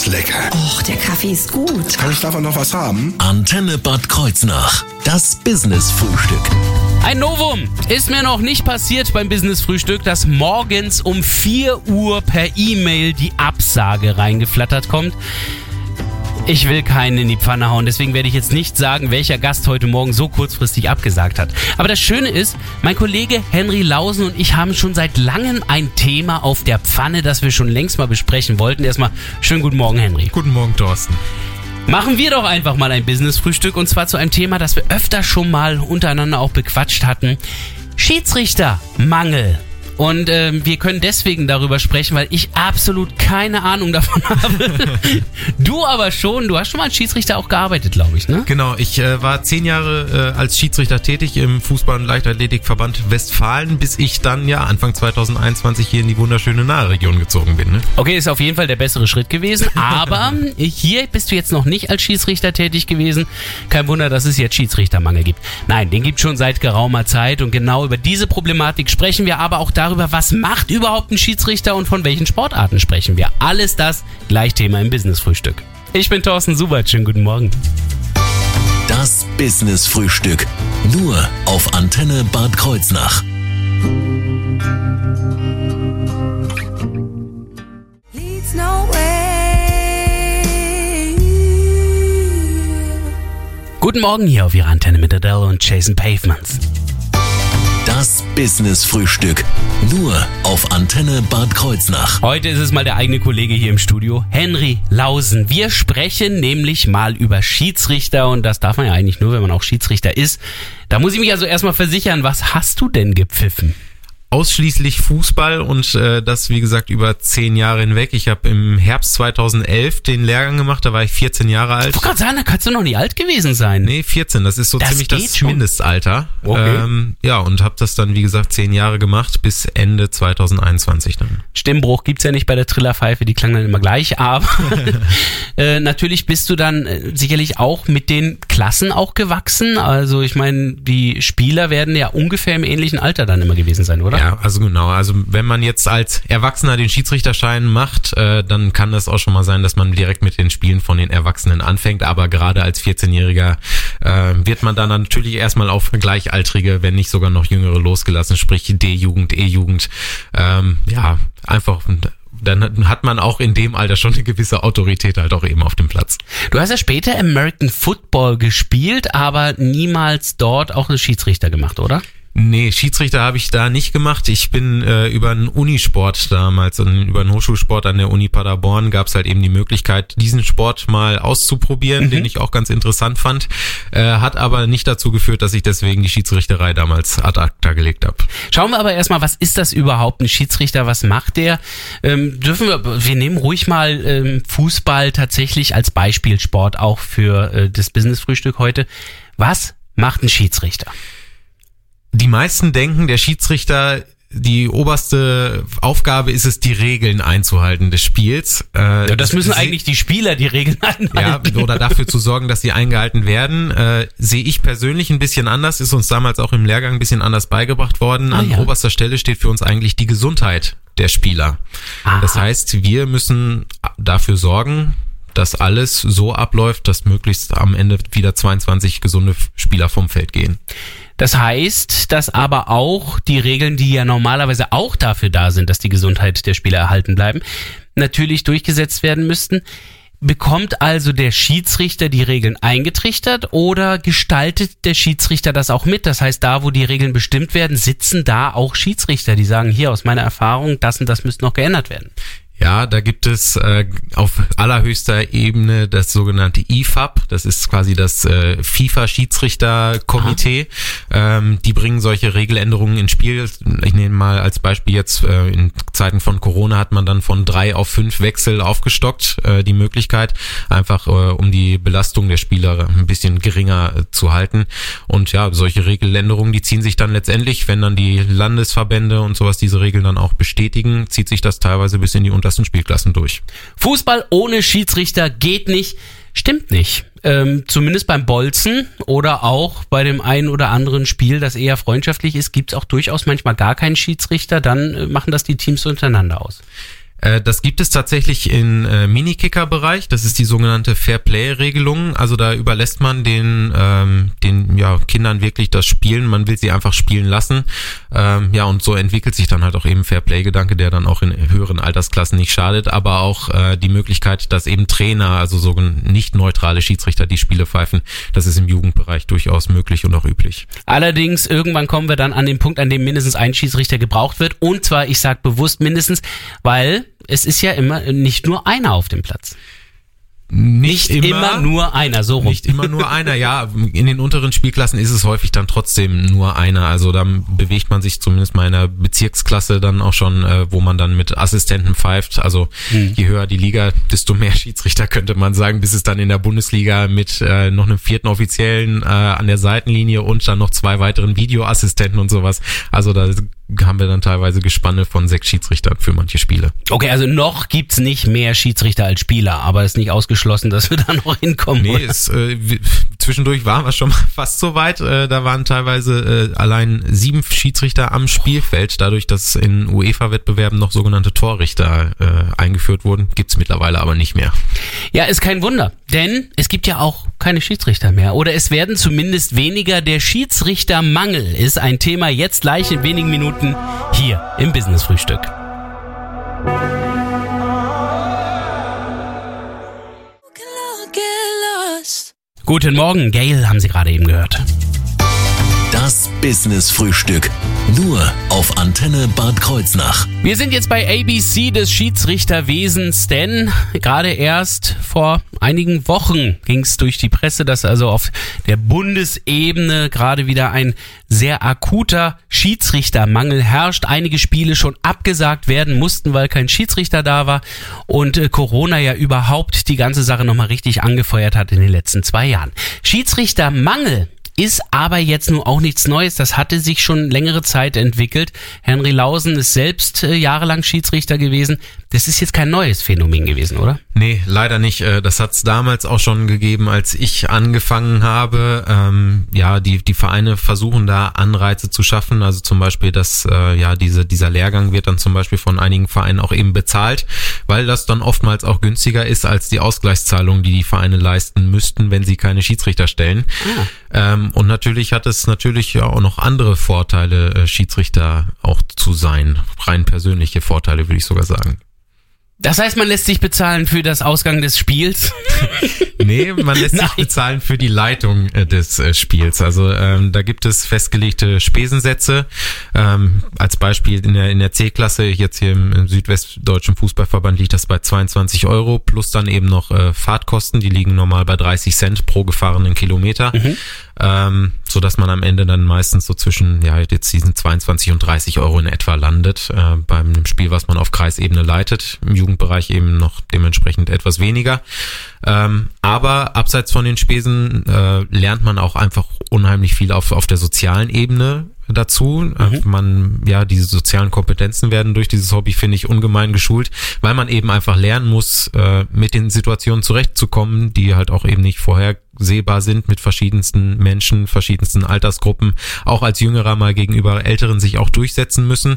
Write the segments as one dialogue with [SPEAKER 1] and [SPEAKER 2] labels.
[SPEAKER 1] ist lecker.
[SPEAKER 2] Och, der Kaffee ist gut.
[SPEAKER 1] Kann ich davon noch was haben?
[SPEAKER 3] Antenne Bad Kreuznach. Das Business-Frühstück.
[SPEAKER 4] Ein Novum ist mir noch nicht passiert beim Business-Frühstück, dass morgens um 4 Uhr per E-Mail die Absage reingeflattert kommt. Ich will keinen in die Pfanne hauen, deswegen werde ich jetzt nicht sagen, welcher Gast heute Morgen so kurzfristig abgesagt hat. Aber das Schöne ist, mein Kollege Henry Lausen und ich haben schon seit langem ein Thema auf der Pfanne, das wir schon längst mal besprechen wollten. Erstmal schönen guten Morgen, Henry.
[SPEAKER 5] Guten Morgen, Thorsten.
[SPEAKER 4] Machen wir doch einfach mal ein Business-Frühstück und zwar zu einem Thema, das wir öfter schon mal untereinander auch bequatscht hatten. Schiedsrichtermangel. Und ähm, wir können deswegen darüber sprechen, weil ich absolut keine Ahnung davon habe. du aber schon. Du hast schon mal als Schiedsrichter auch gearbeitet, glaube ich, ne?
[SPEAKER 5] Genau, ich äh, war zehn Jahre äh, als Schiedsrichter tätig im Fußball- und Leichtathletikverband Westfalen, bis ich dann ja Anfang 2021 hier in die wunderschöne Nahregion gezogen bin. Ne?
[SPEAKER 4] Okay, ist auf jeden Fall der bessere Schritt gewesen. Aber hier bist du jetzt noch nicht als Schiedsrichter tätig gewesen. Kein Wunder, dass es jetzt Schiedsrichtermangel gibt. Nein, den gibt schon seit geraumer Zeit. Und genau über diese Problematik sprechen wir, aber auch darüber, was macht überhaupt ein Schiedsrichter und von welchen Sportarten sprechen wir. Alles das gleich Thema im Business-Frühstück. Ich bin Thorsten Subert. Schönen guten Morgen.
[SPEAKER 3] Das Business-Frühstück. Nur auf Antenne Bad Kreuznach.
[SPEAKER 4] Guten Morgen hier auf Ihrer Antenne mit Adele und Jason Pavements.
[SPEAKER 3] Das Business-Frühstück. Nur auf Antenne Bad Kreuznach.
[SPEAKER 4] Heute ist es mal der eigene Kollege hier im Studio, Henry Lausen. Wir sprechen nämlich mal über Schiedsrichter und das darf man ja eigentlich nur, wenn man auch Schiedsrichter ist. Da muss ich mich also erstmal versichern, was hast du denn gepfiffen?
[SPEAKER 5] Ausschließlich Fußball und äh, das, wie gesagt, über zehn Jahre hinweg. Ich habe im Herbst 2011 den Lehrgang gemacht, da war ich 14 Jahre alt.
[SPEAKER 4] Ich wollte gerade sagen, da kannst du noch nicht alt gewesen sein.
[SPEAKER 5] Nee, 14, das ist so
[SPEAKER 4] Das
[SPEAKER 5] ziemlich das
[SPEAKER 4] schon.
[SPEAKER 5] Mindestalter.
[SPEAKER 4] Okay.
[SPEAKER 5] Ähm, ja, und habe das dann, wie gesagt, zehn Jahre gemacht bis Ende 2021 dann.
[SPEAKER 4] Stimmbruch gibt's ja nicht bei der Trillerpfeife, die klang dann immer gleich, aber äh, natürlich bist du dann äh, sicherlich auch mit den Klassen auch gewachsen. Also ich meine, die Spieler werden ja ungefähr im ähnlichen Alter dann immer gewesen sein, oder?
[SPEAKER 5] Ja, also genau. Also wenn man jetzt als Erwachsener den Schiedsrichterschein macht, äh, dann kann das auch schon mal sein, dass man direkt mit den Spielen von den Erwachsenen anfängt. Aber gerade als 14-Jähriger äh, wird man dann natürlich erstmal auf Gleichaltrige, wenn nicht sogar noch Jüngere losgelassen, sprich D-Jugend, E-Jugend. Ähm, ja, einfach dann hat man auch in dem Alter schon eine gewisse Autorität halt auch eben auf dem Platz.
[SPEAKER 4] Du hast ja später American Football gespielt, aber niemals dort auch einen Schiedsrichter gemacht, oder?
[SPEAKER 5] Nee, Schiedsrichter habe ich da nicht gemacht. Ich bin äh, über einen Unisport damals und über einen Hochschulsport an der Uni Paderborn gab es halt eben die Möglichkeit, diesen Sport mal auszuprobieren, den ich auch ganz interessant fand. Äh, hat aber nicht dazu geführt, dass ich deswegen die Schiedsrichterei damals ad acta gelegt habe.
[SPEAKER 4] Schauen wir aber erstmal, was ist das überhaupt, ein Schiedsrichter, was macht der? Ähm, dürfen wir, wir nehmen ruhig mal ähm, Fußball tatsächlich als Beispielsport auch für äh, das Business-Frühstück heute. Was macht ein Schiedsrichter?
[SPEAKER 5] Die meisten denken, der Schiedsrichter die oberste Aufgabe ist es, die Regeln einzuhalten des Spiels. Äh,
[SPEAKER 4] Ja, das müssen eigentlich die Spieler die Regeln
[SPEAKER 5] ja,
[SPEAKER 4] einhalten.
[SPEAKER 5] oder dafür zu sorgen, dass sie eingehalten werden, äh, sehe ich persönlich ein bisschen anders, ist uns damals auch im Lehrgang ein bisschen anders beigebracht worden.
[SPEAKER 4] Ah,
[SPEAKER 5] An
[SPEAKER 4] ja.
[SPEAKER 5] oberster Stelle steht für uns eigentlich die Gesundheit der Spieler.
[SPEAKER 4] Aha.
[SPEAKER 5] Das heißt, wir müssen dafür sorgen, dass alles so abläuft, dass möglichst am Ende wieder 22 gesunde Spieler vom Feld gehen.
[SPEAKER 4] Das heißt, dass aber auch die Regeln, die ja normalerweise auch dafür da sind, dass die Gesundheit der Spieler erhalten bleiben, natürlich durchgesetzt werden müssten. Bekommt also der Schiedsrichter die Regeln eingetrichtert oder gestaltet der Schiedsrichter das auch mit? Das heißt, da, wo die Regeln bestimmt werden, sitzen da auch Schiedsrichter, die sagen, hier aus meiner Erfahrung, das und das müsste noch geändert werden.
[SPEAKER 5] Ja, da gibt es äh, auf allerhöchster Ebene das sogenannte IFAB. Das ist quasi das äh, FIFA-Schiedsrichterkomitee. Ähm, die bringen solche Regeländerungen ins Spiel. Ich nehme mal als Beispiel jetzt äh, in Zeiten von Corona hat man dann von drei auf fünf Wechsel aufgestockt, äh, die Möglichkeit, einfach äh, um die Belastung der Spieler ein bisschen geringer äh, zu halten. Und ja, solche Regeländerungen, die ziehen sich dann letztendlich, wenn dann die Landesverbände und sowas diese Regeln dann auch bestätigen, zieht sich das teilweise bis in die untersten Spielklassen durch.
[SPEAKER 4] Fußball ohne Schiedsrichter geht nicht. Stimmt nicht. Ähm, zumindest beim Bolzen oder auch bei dem einen oder anderen Spiel, das eher freundschaftlich ist, gibt's auch durchaus manchmal gar keinen Schiedsrichter. Dann äh, machen das die Teams untereinander aus.
[SPEAKER 5] Äh, das gibt es tatsächlich in äh, Minikicker-Bereich. Das ist die sogenannte Fair-Play-Regelung. Also da überlässt man den, ähm, den ja, Kindern wirklich das Spielen. Man will sie einfach spielen lassen. Ähm, ja, und so entwickelt sich dann halt auch eben Fair-Play-Gedanke, der dann auch in höheren Altersklassen nicht schadet. Aber auch äh, die Möglichkeit, dass eben Trainer, also so nicht neutrale Schiedsrichter, die Spiele pfeifen, das ist im Jugendbereich durchaus möglich und auch üblich.
[SPEAKER 4] Allerdings, irgendwann kommen wir dann an den Punkt, an dem mindestens ein Schiedsrichter gebraucht wird. Und zwar, ich sage bewusst mindestens, weil es ist ja immer nicht nur einer auf dem Platz.
[SPEAKER 5] Nicht, nicht immer,
[SPEAKER 4] immer, nur einer, so rum.
[SPEAKER 5] Nicht immer nur einer, ja. In den unteren Spielklassen ist es häufig dann trotzdem nur einer. Also dann bewegt man sich zumindest mal in der Bezirksklasse dann auch schon, äh, wo man dann mit Assistenten pfeift. Also hm. je höher die Liga, desto mehr Schiedsrichter könnte man sagen, bis es dann in der Bundesliga mit äh, noch einem vierten Offiziellen äh, an der Seitenlinie und dann noch zwei weiteren Videoassistenten und sowas. Also da haben wir dann teilweise Gespanne von sechs Schiedsrichtern für manche Spiele.
[SPEAKER 4] Okay, also noch gibt's nicht mehr Schiedsrichter als Spieler, aber es ist nicht ausgeschlossen, dass wir da noch hinkommen.
[SPEAKER 5] Nee, es, äh, zwischendurch waren wir schon mal fast so weit. Äh, da waren teilweise äh, allein sieben Schiedsrichter am Spielfeld. Dadurch, dass in UEFA-Wettbewerben noch sogenannte Torrichter äh, eingeführt wurden, gibt's mittlerweile aber nicht mehr.
[SPEAKER 4] Ja, ist kein Wunder, denn es gibt ja auch keine Schiedsrichter mehr. Oder es werden zumindest weniger. Der Schiedsrichtermangel ist ein Thema jetzt gleich in wenigen Minuten hier im Business Frühstück. Guten Morgen, Gail haben Sie gerade eben gehört.
[SPEAKER 3] Das Business Frühstück. Nur auf Antenne Bad Kreuznach.
[SPEAKER 4] Wir sind jetzt bei ABC des Schiedsrichterwesens, denn gerade erst vor einigen Wochen ging es durch die Presse, dass also auf der Bundesebene gerade wieder ein sehr akuter Schiedsrichtermangel herrscht. Einige Spiele schon abgesagt werden mussten, weil kein Schiedsrichter da war und äh, Corona ja überhaupt die ganze Sache nochmal richtig angefeuert hat in den letzten zwei Jahren. Schiedsrichtermangel ist aber jetzt nur auch nichts Neues. Das hatte sich schon längere Zeit entwickelt. Henry Lausen ist selbst äh, jahrelang Schiedsrichter gewesen. Das ist jetzt kein neues Phänomen gewesen, oder?
[SPEAKER 5] Nee, leider nicht. Äh, das hat es damals auch schon gegeben, als ich angefangen habe. Ähm, ja, die, die Vereine versuchen da Anreize zu schaffen. Also zum Beispiel, dass äh, ja diese, dieser Lehrgang wird dann zum Beispiel von einigen Vereinen auch eben bezahlt, weil das dann oftmals auch günstiger ist als die Ausgleichszahlungen, die die Vereine leisten müssten, wenn sie keine Schiedsrichter stellen. Ah. Ähm, und natürlich hat es natürlich auch noch andere Vorteile, äh, Schiedsrichter auch zu sein. Rein persönliche Vorteile, würde ich sogar sagen.
[SPEAKER 4] Das heißt, man lässt sich bezahlen für das Ausgang des Spiels?
[SPEAKER 5] nee, man lässt sich bezahlen für die Leitung äh, des äh, Spiels. Also ähm, da gibt es festgelegte Spesensätze. Ähm, als Beispiel in der, in der C-Klasse, jetzt hier im, im, Südwestdeutschen Fußballverband liegt das bei 22 Euro, plus dann eben noch äh, Fahrtkosten, die liegen normal bei 30 Cent pro gefahrenen Kilometer. Mhm ähm, so dass man am Ende dann meistens so zwischen ja jetzt diesen 22 und 30 Euro in etwa landet äh, beim Spiel, was man auf Kreisebene leitet. Im Jugendbereich eben noch dementsprechend etwas weniger. Ähm, aber abseits von den Spesen äh, lernt man auch einfach unheimlich viel auf auf der sozialen Ebene dazu. Äh, mhm. Man, ja, diese sozialen Kompetenzen werden durch dieses Hobby, finde ich, ungemein geschult, weil man eben einfach lernen muss, äh, mit den Situationen zurechtzukommen, die halt auch eben nicht vorhersehbar sind mit verschiedensten Menschen, verschiedensten Altersgruppen, auch als Jüngerer mal gegenüber Älteren sich auch durchsetzen müssen.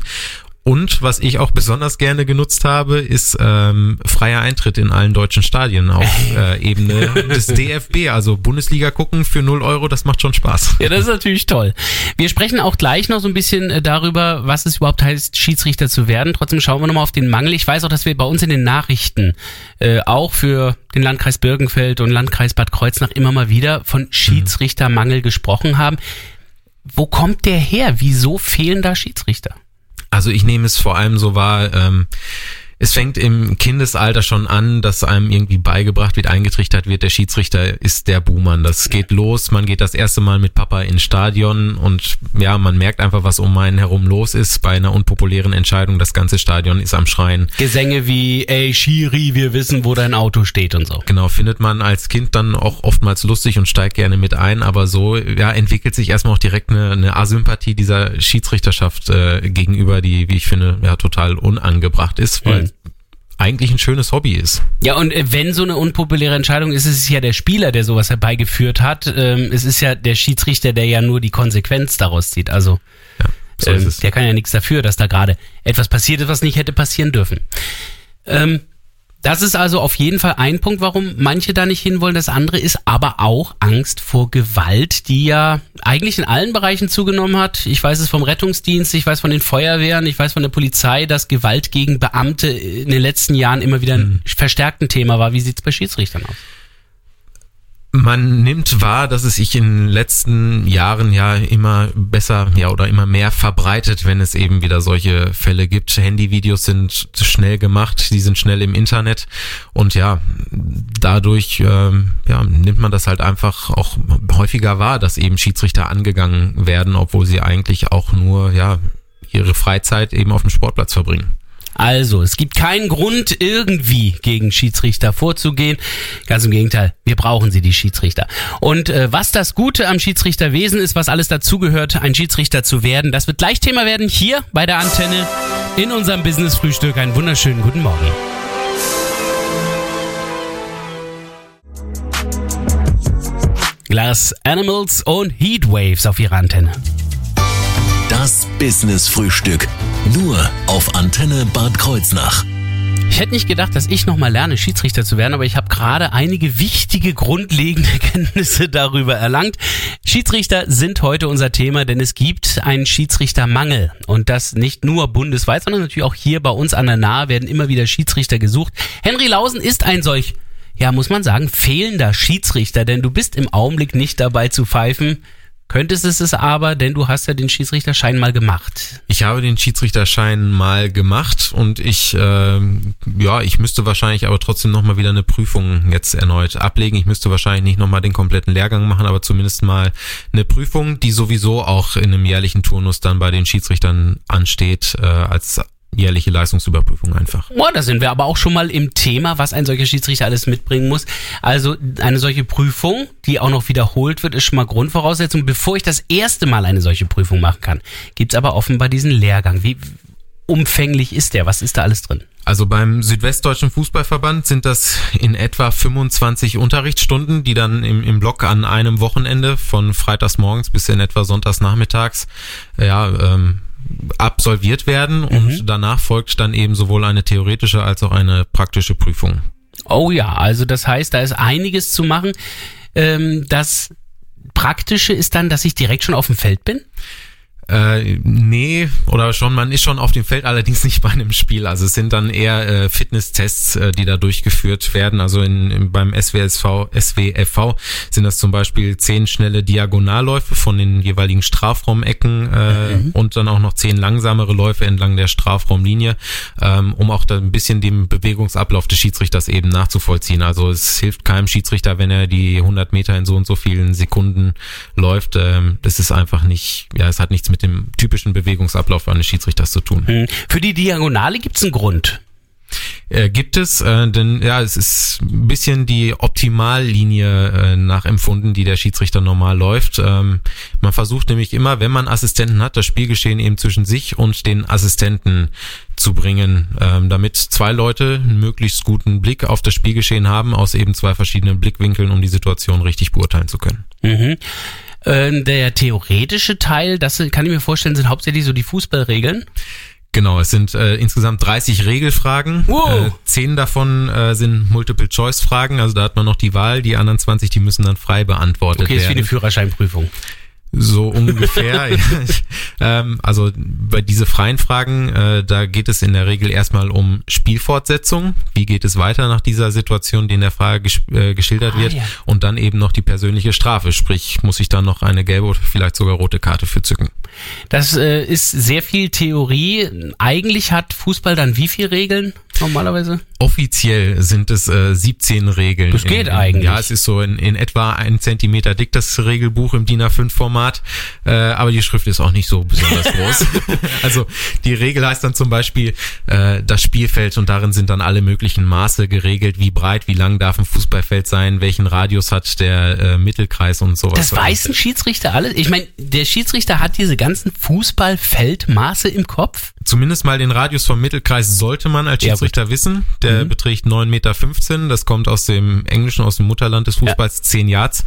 [SPEAKER 5] Und was ich auch besonders gerne genutzt habe, ist ähm, freier Eintritt in allen deutschen Stadien auf äh, Ebene des DFB. Also Bundesliga gucken für 0 Euro, das macht schon Spaß.
[SPEAKER 4] Ja, das ist natürlich toll. Wir sprechen auch gleich noch so ein bisschen äh, darüber, was es überhaupt heißt, Schiedsrichter zu werden. Trotzdem schauen wir nochmal auf den Mangel. Ich weiß auch, dass wir bei uns in den Nachrichten äh, auch für den Landkreis Birkenfeld und Landkreis Bad Kreuznach immer mal wieder von Schiedsrichtermangel gesprochen haben. Wo kommt der her? Wieso fehlen da Schiedsrichter?
[SPEAKER 5] Also ich nehme es vor allem so wahr, ähm, es fängt im Kindesalter schon an, dass einem irgendwie beigebracht wird, eingetrichtert wird, der Schiedsrichter ist der Buhmann. Das geht los, man geht das erste Mal mit Papa ins Stadion und ja, man merkt einfach, was um einen herum los ist bei einer unpopulären Entscheidung. Das ganze Stadion ist am Schreien.
[SPEAKER 4] Gesänge wie, ey Schiri, wir wissen, wo dein Auto steht und so.
[SPEAKER 5] Genau, findet man als Kind dann auch oftmals lustig und steigt gerne mit ein, aber so ja, entwickelt sich erstmal auch direkt eine, eine Asympathie dieser Schiedsrichterschaft äh, gegenüber, die, wie ich finde, ja total unangebracht ist, weil mhm eigentlich ein schönes Hobby ist.
[SPEAKER 4] Ja, und äh, wenn so eine unpopuläre Entscheidung ist, ist es ja der Spieler, der sowas herbeigeführt hat. Ähm, es ist ja der Schiedsrichter, der ja nur die Konsequenz daraus zieht. Also ja, so ähm, der kann ja nichts dafür, dass da gerade etwas passiert ist, was nicht hätte passieren dürfen. Ähm, das ist also auf jeden Fall ein Punkt, warum manche da nicht hinwollen. Das andere ist aber auch Angst vor Gewalt, die ja eigentlich in allen Bereichen zugenommen hat. Ich weiß es vom Rettungsdienst, ich weiß von den Feuerwehren, ich weiß von der Polizei, dass Gewalt gegen Beamte in den letzten Jahren immer wieder ein verstärkten Thema war. Wie sieht's bei Schiedsrichtern aus?
[SPEAKER 5] Man nimmt wahr, dass es sich in den letzten Jahren ja immer besser, ja, oder immer mehr verbreitet, wenn es eben wieder solche Fälle gibt. Handyvideos sind schnell gemacht, die sind schnell im Internet und ja, dadurch ähm, ja, nimmt man das halt einfach auch häufiger wahr, dass eben Schiedsrichter angegangen werden, obwohl sie eigentlich auch nur, ja, ihre Freizeit eben auf dem Sportplatz verbringen.
[SPEAKER 4] Also, es gibt keinen Grund, irgendwie gegen Schiedsrichter vorzugehen. Ganz im Gegenteil, wir brauchen sie, die Schiedsrichter. Und äh, was das Gute am Schiedsrichterwesen ist, was alles dazugehört, ein Schiedsrichter zu werden, das wird gleich Thema werden hier bei der Antenne in unserem Business-Frühstück. Einen wunderschönen guten Morgen. Glass Animals und Heatwaves auf ihrer Antenne.
[SPEAKER 3] Das Business Frühstück. Nur auf Antenne Bad Kreuznach.
[SPEAKER 4] Ich hätte nicht gedacht, dass ich nochmal lerne, Schiedsrichter zu werden, aber ich habe gerade einige wichtige, grundlegende Kenntnisse darüber erlangt. Schiedsrichter sind heute unser Thema, denn es gibt einen Schiedsrichtermangel. Und das nicht nur bundesweit, sondern natürlich auch hier bei uns an der Nahe werden immer wieder Schiedsrichter gesucht. Henry Lausen ist ein solch, ja, muss man sagen, fehlender Schiedsrichter, denn du bist im Augenblick nicht dabei zu pfeifen. Könntest es es aber, denn du hast ja den Schiedsrichterschein mal gemacht.
[SPEAKER 5] Ich habe den Schiedsrichterschein mal gemacht und ich, ähm, ja, ich müsste wahrscheinlich aber trotzdem nochmal wieder eine Prüfung jetzt erneut ablegen. Ich müsste wahrscheinlich nicht nochmal den kompletten Lehrgang machen, aber zumindest mal eine Prüfung, die sowieso auch in einem jährlichen Turnus dann bei den Schiedsrichtern ansteht, äh, als jährliche Leistungsüberprüfung einfach.
[SPEAKER 4] Boah, da sind wir aber auch schon mal im Thema, was ein solcher Schiedsrichter alles mitbringen muss. Also eine solche Prüfung, die auch noch wiederholt wird, ist schon mal Grundvoraussetzung. Bevor ich das erste Mal eine solche Prüfung machen kann, gibt's aber offenbar diesen Lehrgang. Wie umfänglich ist der? Was ist da alles drin?
[SPEAKER 5] Also beim Südwestdeutschen Fußballverband sind das in etwa 25 Unterrichtsstunden, die dann im, im Block an einem Wochenende von freitags morgens bis in etwa sonntags nachmittags ja, ähm, absolviert werden und
[SPEAKER 4] Mhm.
[SPEAKER 5] danach folgt dann eben sowohl eine theoretische als auch eine praktische Prüfung.
[SPEAKER 4] Oh ja, also das heißt, da ist einiges zu machen. Ähm, das Praktische ist dann, dass ich direkt schon auf dem Feld bin?
[SPEAKER 5] Äh, nee, oder schon, man ist schon auf dem Feld, allerdings nicht bei einem Spiel. Also es sind dann eher äh, Fitnesstests, äh, die da durchgeführt werden. Also in, in, beim SWSV, SWFV sind das zum Beispiel zehn schnelle Diagonalläufe von den jeweiligen Strafraumecken äh, und dann auch noch zehn langsamere Läufe entlang der Strafraumlinie, ähm, um auch da ein bisschen dem Bewegungsablauf des Schiedsrichters eben nachzuvollziehen. Also es hilft keinem Schiedsrichter, wenn er die 100 Meter in so und so vielen Sekunden läuft. Ähm, das ist einfach nicht, ja, es hat nichts mit dem typischen Bewegungsablauf eines Schiedsrichters zu tun.
[SPEAKER 4] Hm. Für die Diagonale gibt's einen Grund.
[SPEAKER 5] Äh, gibt es, äh, denn ja, es ist ein bisschen die Optimallinie äh, nachempfunden, die der Schiedsrichter normal läuft. Ähm, man versucht nämlich immer, wenn man Assistenten hat, das Spielgeschehen eben zwischen sich und den Assistenten zu bringen, ähm, damit zwei Leute einen möglichst guten Blick auf das Spielgeschehen haben, aus eben zwei verschiedenen Blickwinkeln, um die Situation richtig beurteilen zu können.
[SPEAKER 4] Mhm. Ähm, der theoretische Teil, das kann ich mir vorstellen, sind hauptsächlich so die Fußballregeln.
[SPEAKER 5] Genau, es sind äh, insgesamt 30 Regelfragen.
[SPEAKER 4] Wow.
[SPEAKER 5] Äh, zehn davon äh, sind Multiple-Choice-Fragen, also da hat man noch die Wahl. Die anderen 20, die müssen dann frei beantwortet
[SPEAKER 4] Okay, ist wie
[SPEAKER 5] werden.
[SPEAKER 4] eine Führerscheinprüfung.
[SPEAKER 5] So ungefähr. ähm, also bei diese freien Fragen, äh, da geht es in der Regel erstmal um Spielfortsetzung. Wie geht es weiter nach dieser Situation, die in der Frage ges äh, geschildert
[SPEAKER 4] Ah,
[SPEAKER 5] wird?
[SPEAKER 4] ja.
[SPEAKER 5] Und dann eben noch die persönliche Strafe. Sprich, muss ich dann noch eine gelbe oder vielleicht sogar rote Karte für zücken.
[SPEAKER 4] Das äh, ist sehr viel Theorie. Eigentlich hat Fußball dann wie viele Regeln normalerweise?
[SPEAKER 5] Offiziell sind es äh, 17 Regeln.
[SPEAKER 4] Das geht
[SPEAKER 5] in, in,
[SPEAKER 4] eigentlich.
[SPEAKER 5] Ja, es ist so in, in etwa ein Zentimeter dick, das Regelbuch im DIN A5-Format. Äh, aber die Schrift ist auch nicht so besonders groß. also die Regel heißt dann zum Beispiel äh, das Spielfeld und darin sind dann alle möglichen Maße geregelt, wie breit, wie lang darf ein Fußballfeld sein, welchen Radius hat der äh, Mittelkreis und sowas.
[SPEAKER 4] Das weiß ein Schiedsrichter alles. Ich meine, der Schiedsrichter hat diese ganzen Fußballfeldmaße im Kopf.
[SPEAKER 5] Zumindest mal den Radius vom Mittelkreis sollte man als
[SPEAKER 4] Ja,
[SPEAKER 5] Schiedsrichter wissen. Der beträgt 9,15 Meter. Das kommt aus dem Englischen, aus dem Mutterland des Fußballs, 10 Yards.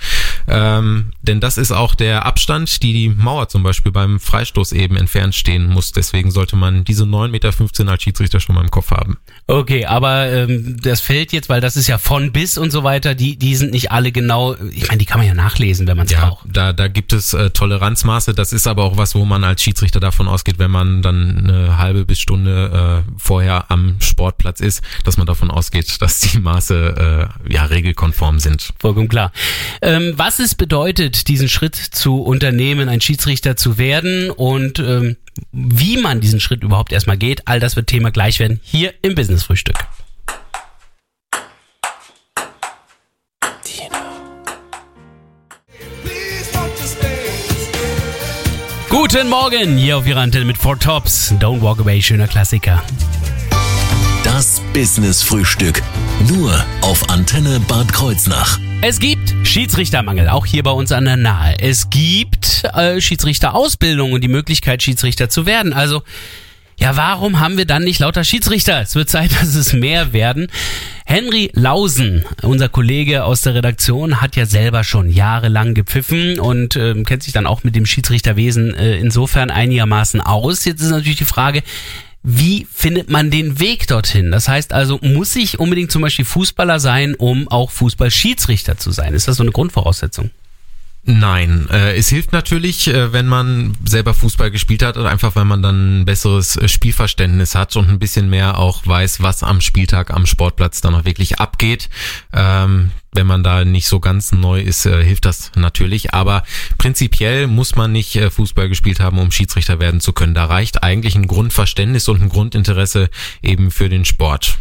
[SPEAKER 5] Ähm, denn das ist auch der Abstand, die die Mauer zum Beispiel beim Freistoß eben entfernt stehen muss. Deswegen sollte man diese 9,15 Meter als Schiedsrichter schon mal im Kopf haben.
[SPEAKER 4] Okay, aber ähm, das Feld jetzt, weil das ist ja von bis und so weiter, die, die sind nicht alle genau, ich meine, die kann man ja nachlesen, wenn man es
[SPEAKER 5] Ja,
[SPEAKER 4] braucht.
[SPEAKER 5] da, da gibt es äh, Toleranzmaße. Das ist aber auch was, wo man als Schiedsrichter davon ausgeht, wenn man dann eine halbe bis Stunde äh, vorher am Sportplatz ist, dass man davon ausgeht, dass die Maße äh, ja regelkonform sind.
[SPEAKER 4] Vollkommen klar. Ähm, was es bedeutet, diesen Schritt zu unternehmen, ein Schiedsrichter zu werden und ähm, wie man diesen Schritt überhaupt erstmal geht, all das wird Thema gleich werden hier im Business Frühstück. Guten Morgen hier auf Ihrer Antenne mit Four Tops. Don't walk away, schöner Klassiker.
[SPEAKER 3] Das Business Frühstück. Nur auf Antenne Bad Kreuznach.
[SPEAKER 4] Es gibt Schiedsrichtermangel, auch hier bei uns an der Nahe. Es gibt äh, Schiedsrichterausbildung und die Möglichkeit, Schiedsrichter zu werden. Also, ja, warum haben wir dann nicht lauter Schiedsrichter? Es wird Zeit, dass es mehr werden. Henry Lausen, unser Kollege aus der Redaktion, hat ja selber schon jahrelang gepfiffen und ähm, kennt sich dann auch mit dem Schiedsrichterwesen äh, insofern einigermaßen aus. Jetzt ist natürlich die Frage, wie findet man den Weg dorthin? Das heißt also, muss ich unbedingt zum Beispiel Fußballer sein, um auch Fußballschiedsrichter zu sein? Ist das so eine Grundvoraussetzung?
[SPEAKER 5] Nein, äh, es hilft natürlich, äh, wenn man selber Fußball gespielt hat einfach, weil man dann ein besseres äh, Spielverständnis hat und ein bisschen mehr auch weiß, was am Spieltag am Sportplatz dann auch wirklich abgeht. Ähm, wenn man da nicht so ganz neu ist, äh, hilft das natürlich. Aber prinzipiell muss man nicht äh, Fußball gespielt haben, um Schiedsrichter werden zu können. Da reicht eigentlich ein Grundverständnis und ein Grundinteresse eben für den Sport.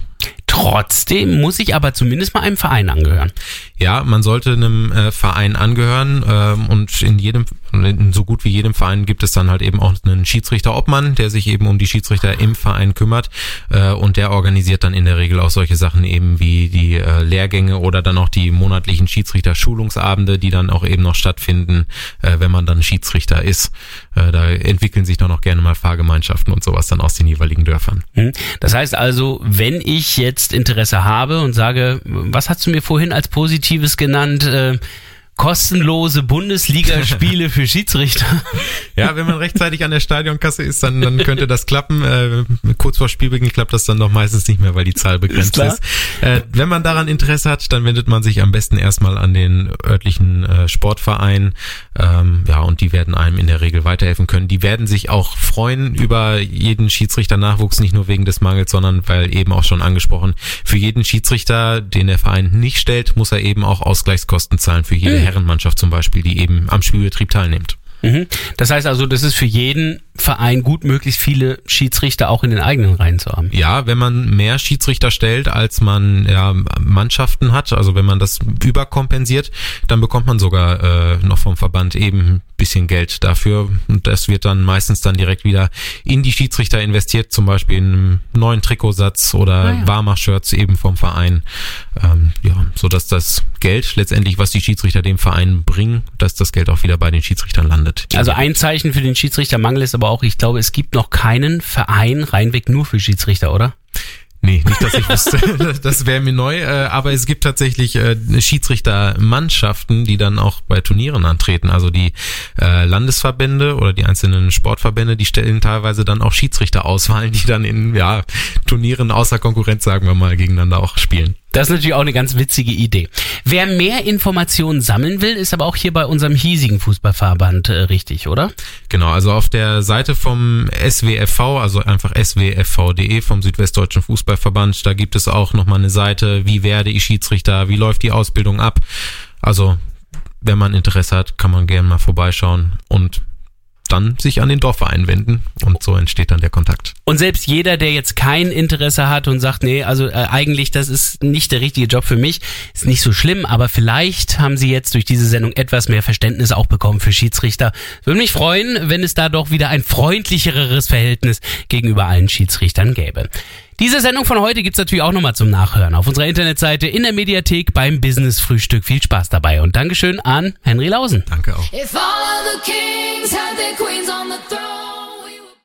[SPEAKER 4] Trotzdem muss ich aber zumindest mal einem Verein angehören.
[SPEAKER 5] Ja, man sollte einem äh, Verein angehören ähm, und in jedem, in so gut wie jedem Verein gibt es dann halt eben auch einen Schiedsrichter-Obmann, der sich eben um die Schiedsrichter im Verein kümmert äh, und der organisiert dann in der Regel auch solche Sachen eben wie die äh, Lehrgänge oder dann auch die monatlichen Schiedsrichter-Schulungsabende, die dann auch eben noch stattfinden, äh, wenn man dann Schiedsrichter ist. Äh, da entwickeln sich dann auch gerne mal Fahrgemeinschaften und sowas dann aus den jeweiligen Dörfern.
[SPEAKER 4] Hm? Das heißt also, wenn ich jetzt Interesse habe und sage, was hast du mir vorhin als Positives genannt? Äh, kostenlose Bundesligaspiele für Schiedsrichter.
[SPEAKER 5] Ja, wenn man rechtzeitig an der Stadionkasse ist, dann, dann könnte das klappen. Äh, kurz vor Spielbeginn klappt das dann doch meistens nicht mehr, weil die Zahl begrenzt
[SPEAKER 4] Ist
[SPEAKER 5] ist. Äh, wenn man daran Interesse hat, dann wendet man sich am besten erstmal an den örtlichen äh, Sportverein. Ähm, ja, und die werden einem in der Regel weiterhelfen können. Die werden sich auch freuen über jeden Schiedsrichter-Nachwuchs, nicht nur wegen des Mangels, sondern weil eben auch schon angesprochen, für jeden Schiedsrichter, den der Verein nicht stellt, muss er eben auch Ausgleichskosten zahlen für jede Herrenmannschaft zum Beispiel, die eben am Spielbetrieb teilnimmt.
[SPEAKER 4] Mhm. Das heißt also, das ist für jeden Verein gut, möglichst viele Schiedsrichter auch in den eigenen Reihen zu haben.
[SPEAKER 5] Ja, wenn man mehr Schiedsrichter stellt, als man ja, Mannschaften hat, also wenn man das überkompensiert, dann bekommt man sogar äh, noch vom Verband eben bisschen Geld dafür. Und das wird dann meistens dann direkt wieder in die Schiedsrichter investiert, zum Beispiel in einen neuen Trikotsatz oder
[SPEAKER 4] Ah ja.
[SPEAKER 5] Warmach-Shirts eben vom Verein. Ähm, ja, so dass das Geld letztendlich, was die Schiedsrichter dem Verein bringen, dass das Geld auch wieder bei den Schiedsrichtern landet.
[SPEAKER 4] Also ein Zeichen für den Schiedsrichtermangel ist aber auch, ich glaube, es gibt noch keinen Verein reinweg nur für Schiedsrichter, oder?
[SPEAKER 5] Nee, nicht, dass ich wüsste. Das wäre mir neu. Äh, aber es gibt tatsächlich äh, Schiedsrichtermannschaften, die dann auch bei Turnieren antreten. Also die äh, Landesverbände oder die einzelnen Sportverbände, die stellen teilweise dann auch Schiedsrichterauswahlen, die dann in ja, Turnieren außer Konkurrenz, sagen wir mal, gegeneinander auch spielen.
[SPEAKER 4] Das ist natürlich auch eine ganz witzige Idee. Wer mehr Informationen sammeln will, ist aber auch hier bei unserem hiesigen Fußballverband äh, richtig, oder?
[SPEAKER 5] Genau, also auf der Seite vom SWFV, also einfach swfv.de vom Südwestdeutschen Fußballverband, da gibt es auch nochmal eine Seite, wie werde ich Schiedsrichter, wie läuft die Ausbildung ab. Also, wenn man Interesse hat, kann man gerne mal vorbeischauen und dann sich an den Dorfverein wenden und so entsteht dann der Kontakt.
[SPEAKER 4] Und selbst jeder, der jetzt kein Interesse hat und sagt, nee, also äh, eigentlich das ist nicht der richtige Job für mich, ist nicht so schlimm, aber vielleicht haben Sie jetzt durch diese Sendung etwas mehr Verständnis auch bekommen für Schiedsrichter. Würde mich freuen, wenn es da doch wieder ein freundlicheres Verhältnis gegenüber allen Schiedsrichtern gäbe. Diese Sendung von heute gibt's natürlich auch nochmal zum Nachhören auf unserer Internetseite in der Mediathek beim Business Frühstück. Viel Spaß dabei und Dankeschön an Henry Lausen.
[SPEAKER 5] Danke auch.